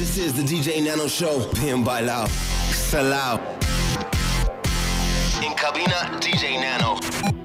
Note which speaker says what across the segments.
Speaker 1: This is the DJ Nano Show. Bien bailao. Salao. In cabina, DJ Nano.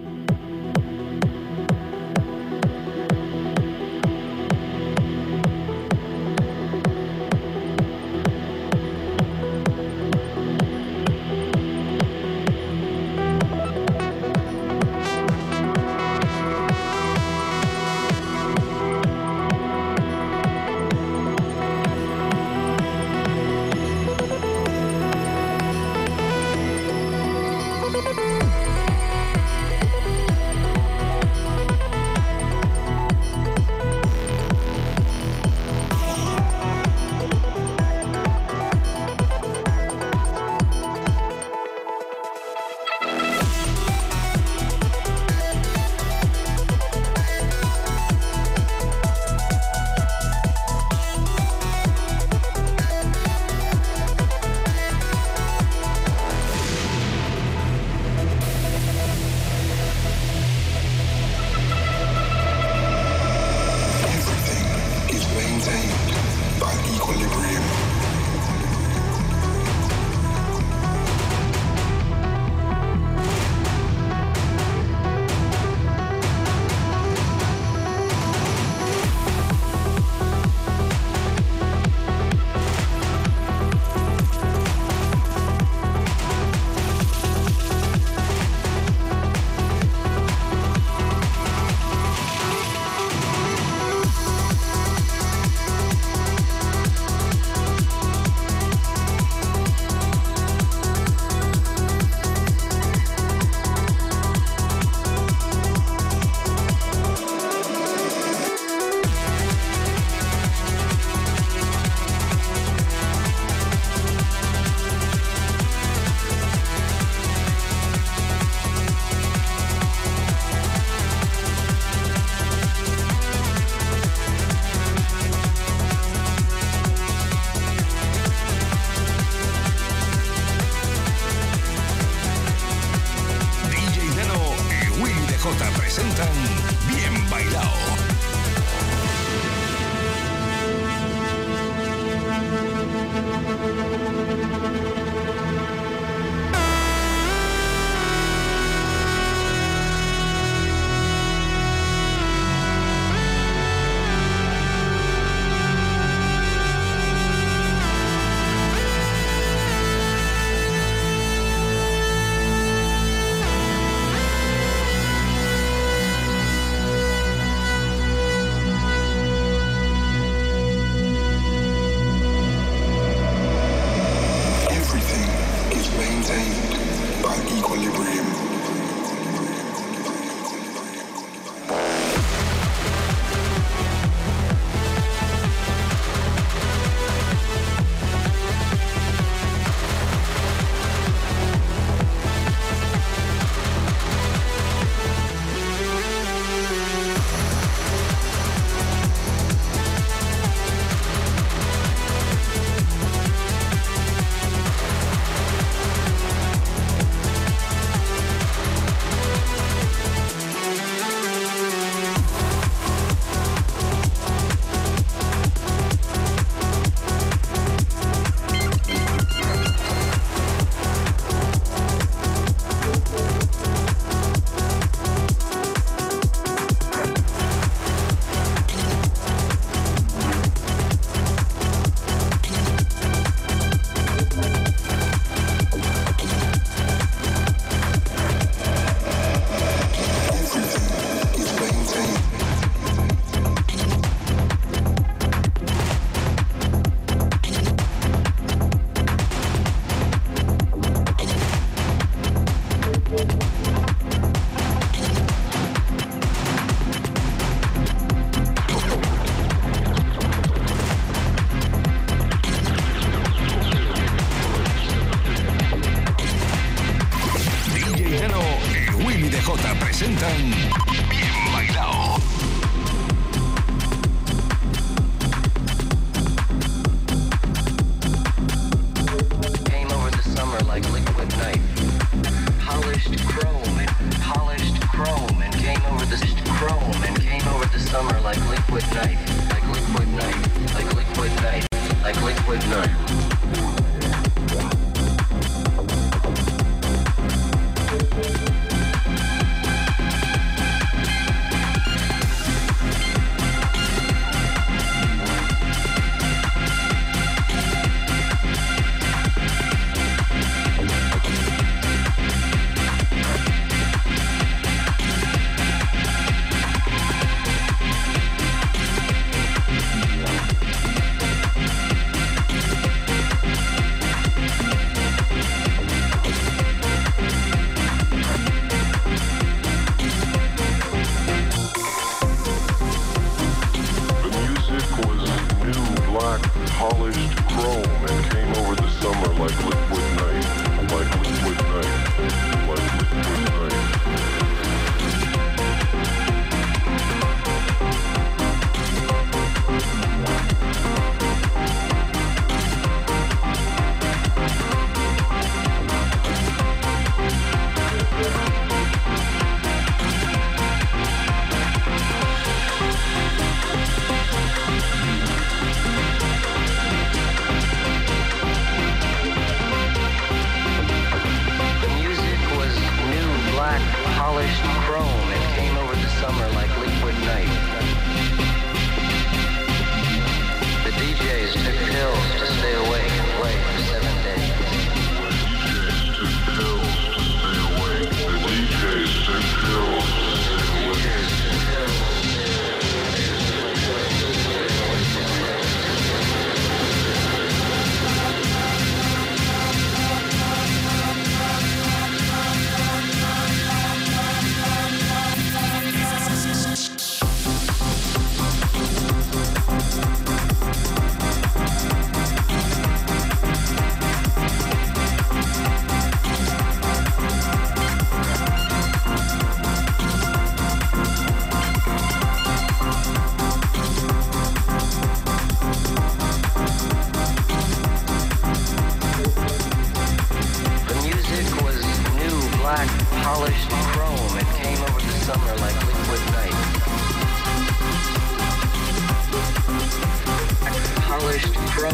Speaker 2: chrome,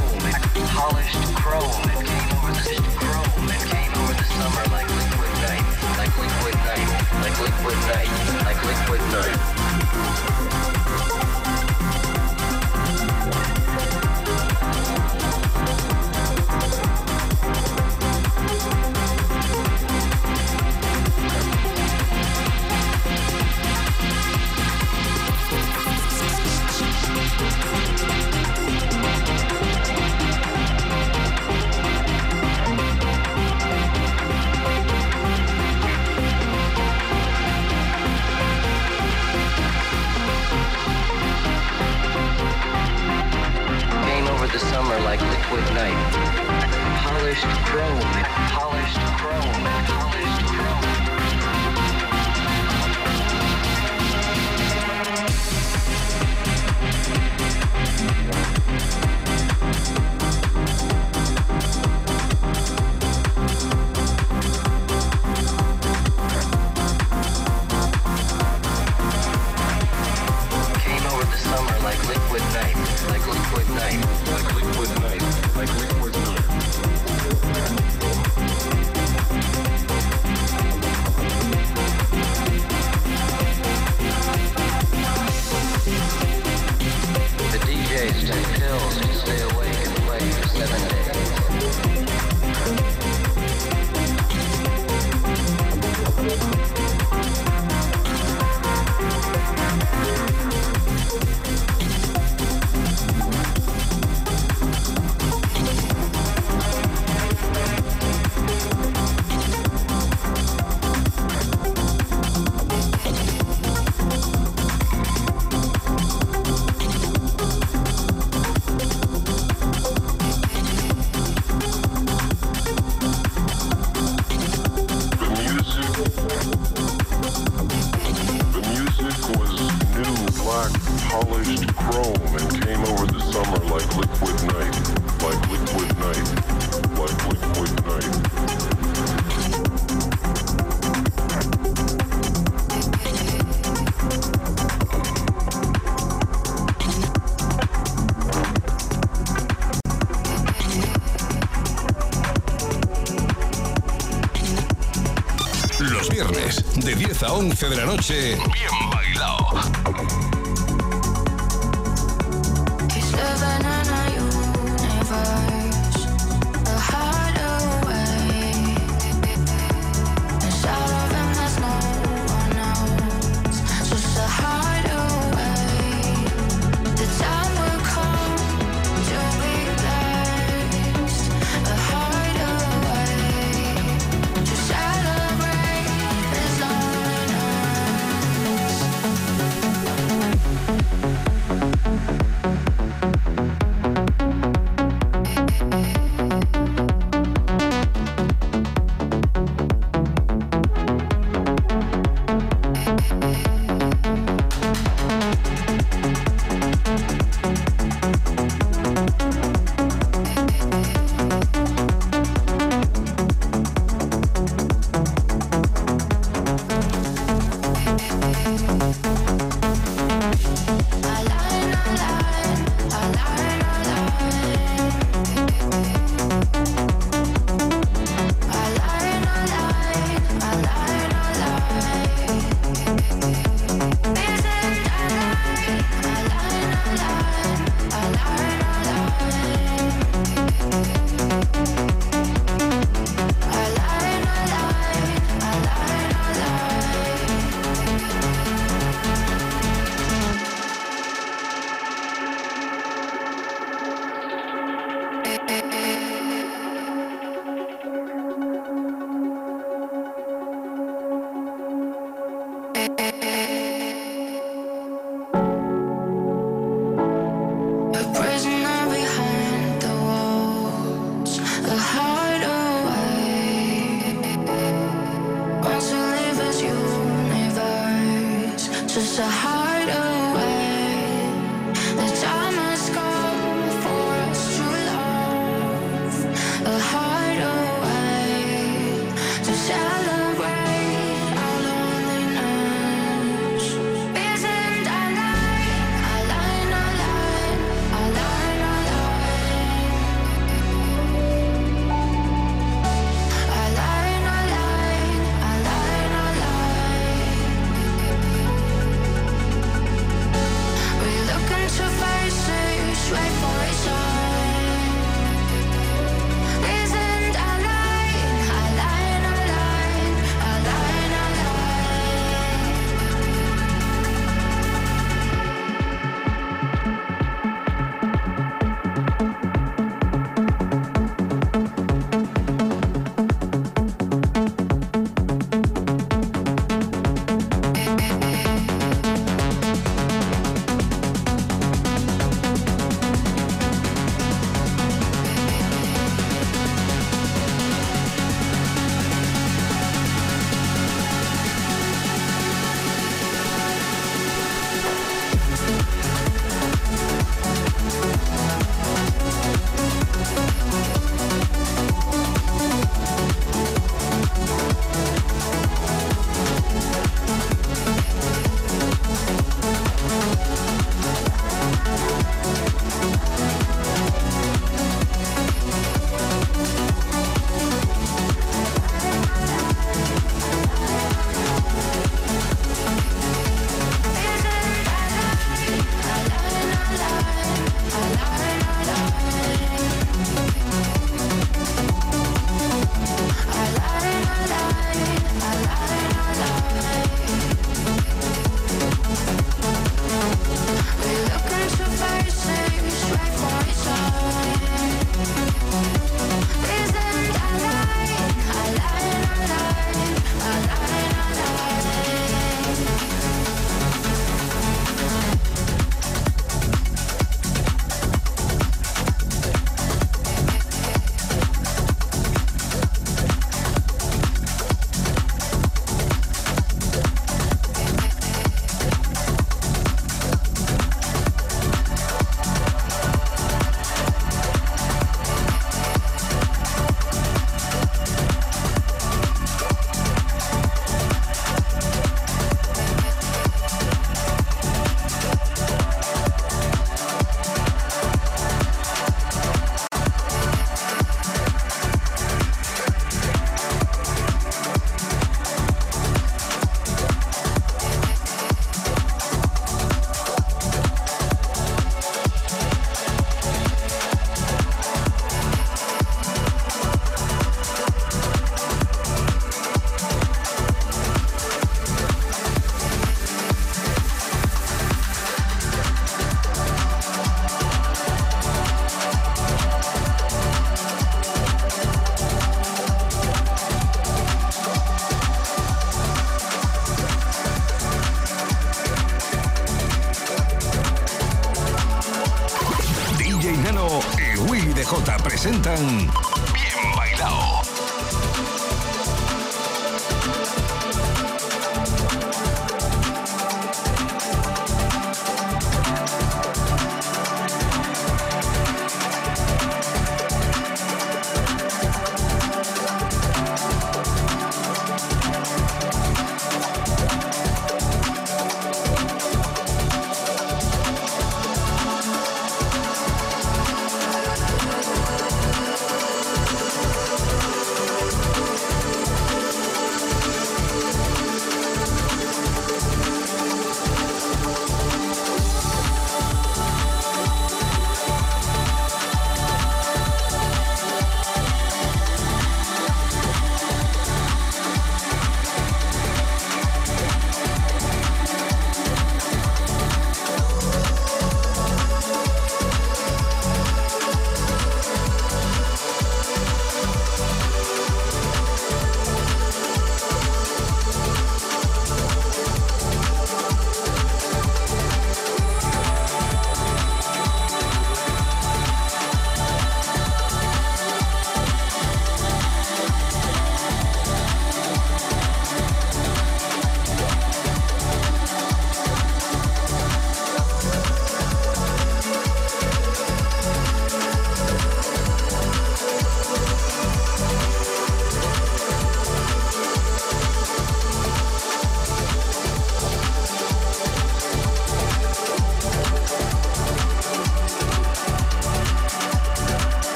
Speaker 2: polished chrome. Came over the summer like liquid night, like liquid night, like liquid night, like liquid night. With night. Polished chrome, polished chrome, polished
Speaker 3: 11 de la noche,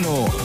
Speaker 3: DJ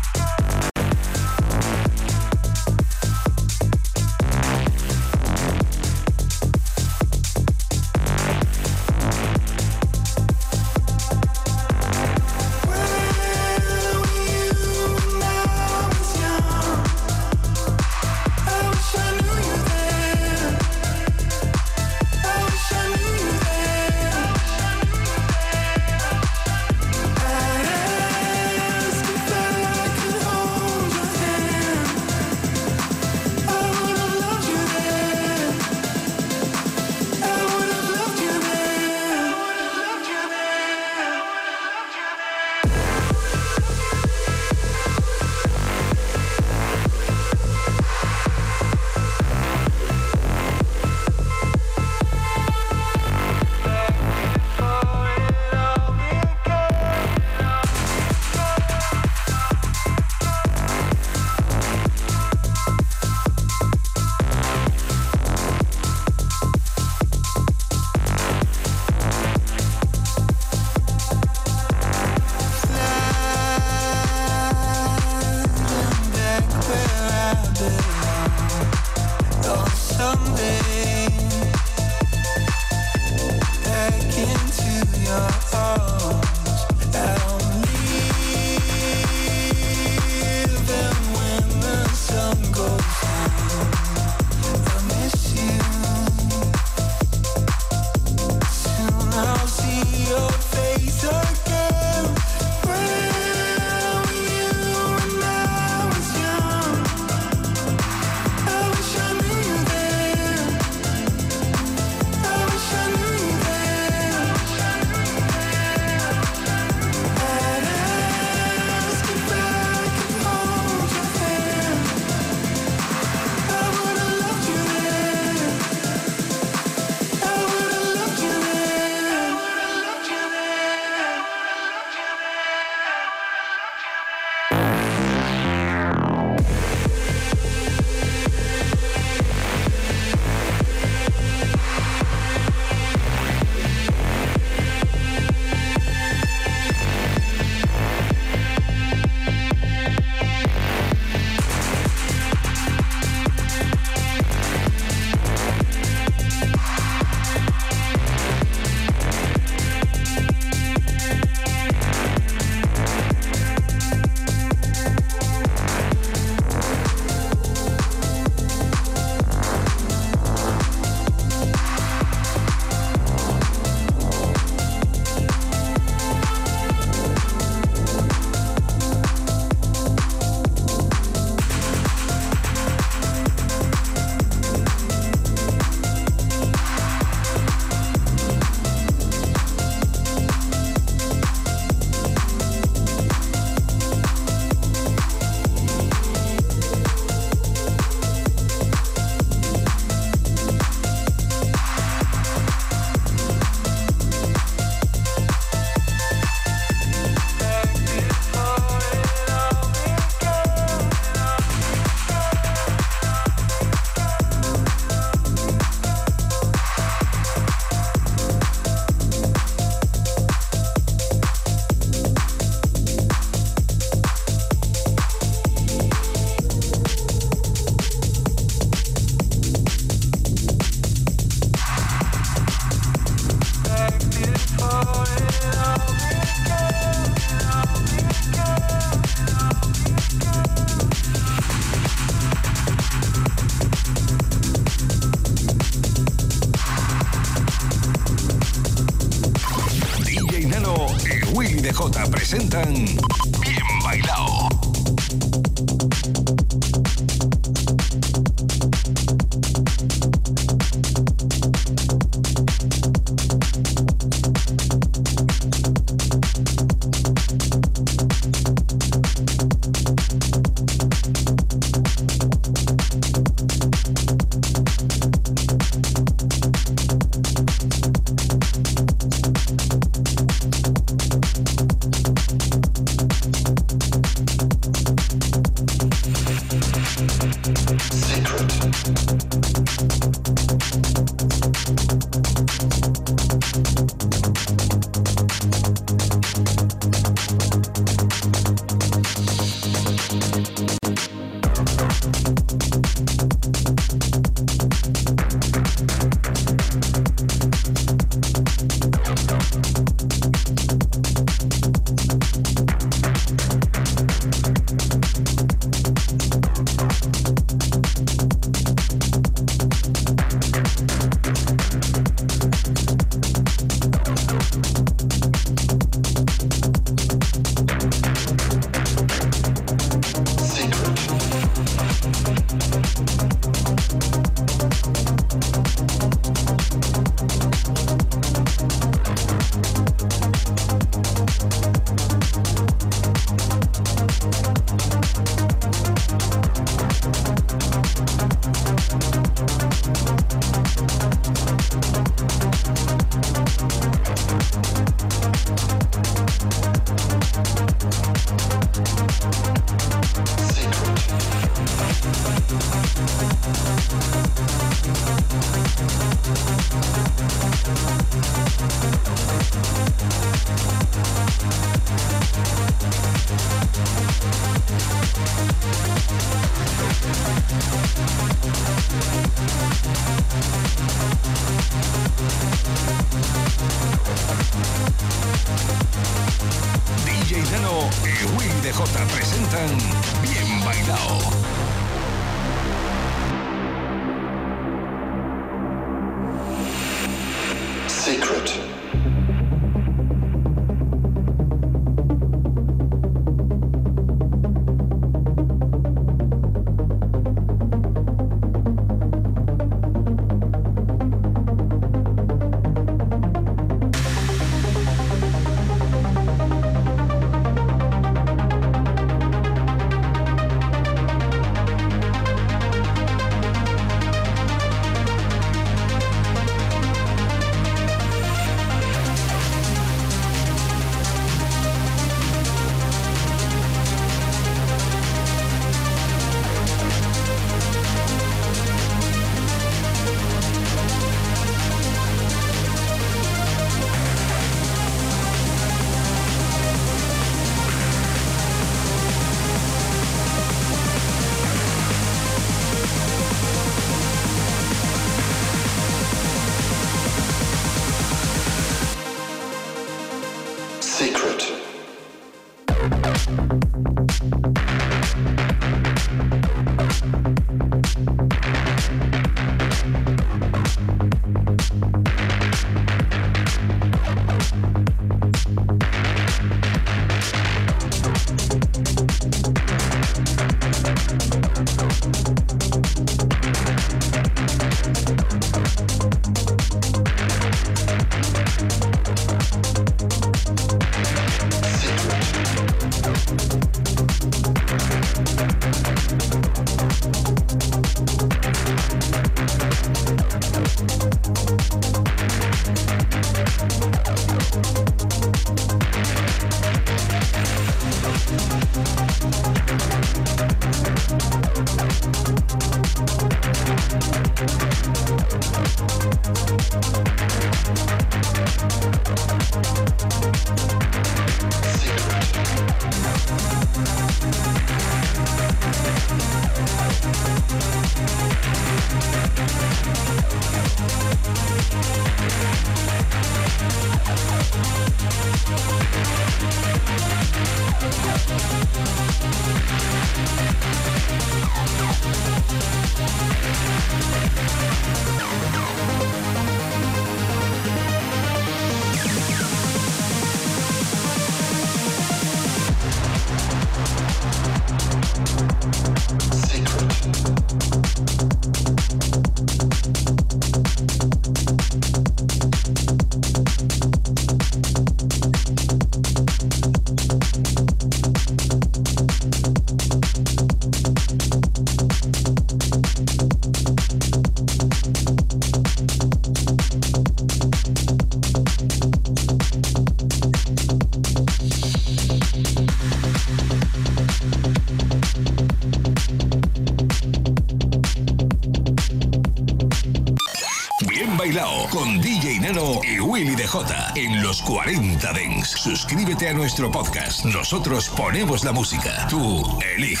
Speaker 3: en los 40 Dents. Suscríbete a nuestro podcast. Nosotros ponemos la música. Tú eliges